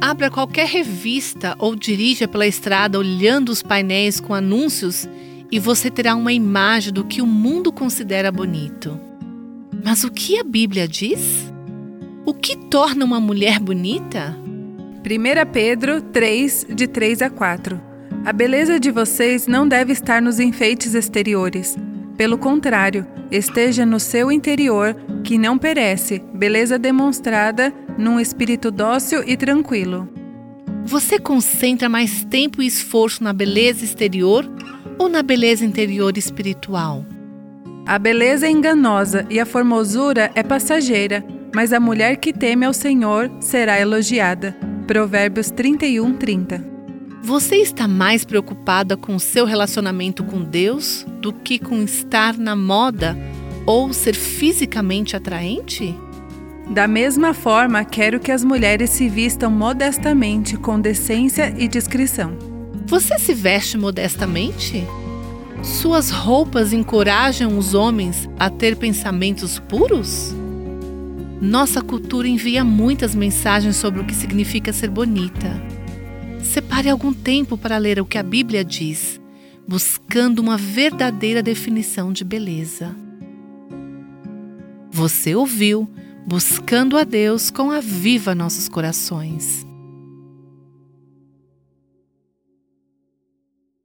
Abra qualquer revista ou dirija pela estrada olhando os painéis com anúncios e você terá uma imagem do que o mundo considera bonito. Mas o que a Bíblia diz? O que torna uma mulher bonita? 1 Pedro 3, de 3 a 4 A beleza de vocês não deve estar nos enfeites exteriores. Pelo contrário, esteja no seu interior, que não perece, beleza demonstrada num espírito dócil e tranquilo. Você concentra mais tempo e esforço na beleza exterior ou na beleza interior espiritual? A beleza é enganosa e a formosura é passageira, mas a mulher que teme ao Senhor será elogiada. Provérbios 31, 30. Você está mais preocupada com o seu relacionamento com Deus do que com estar na moda ou ser fisicamente atraente? Da mesma forma, quero que as mulheres se vistam modestamente, com decência e discrição. Você se veste modestamente? Suas roupas encorajam os homens a ter pensamentos puros? Nossa cultura envia muitas mensagens sobre o que significa ser bonita. Separe algum tempo para ler o que a Bíblia diz, buscando uma verdadeira definição de beleza. Você ouviu Buscando a Deus com a Viva Nossos Corações.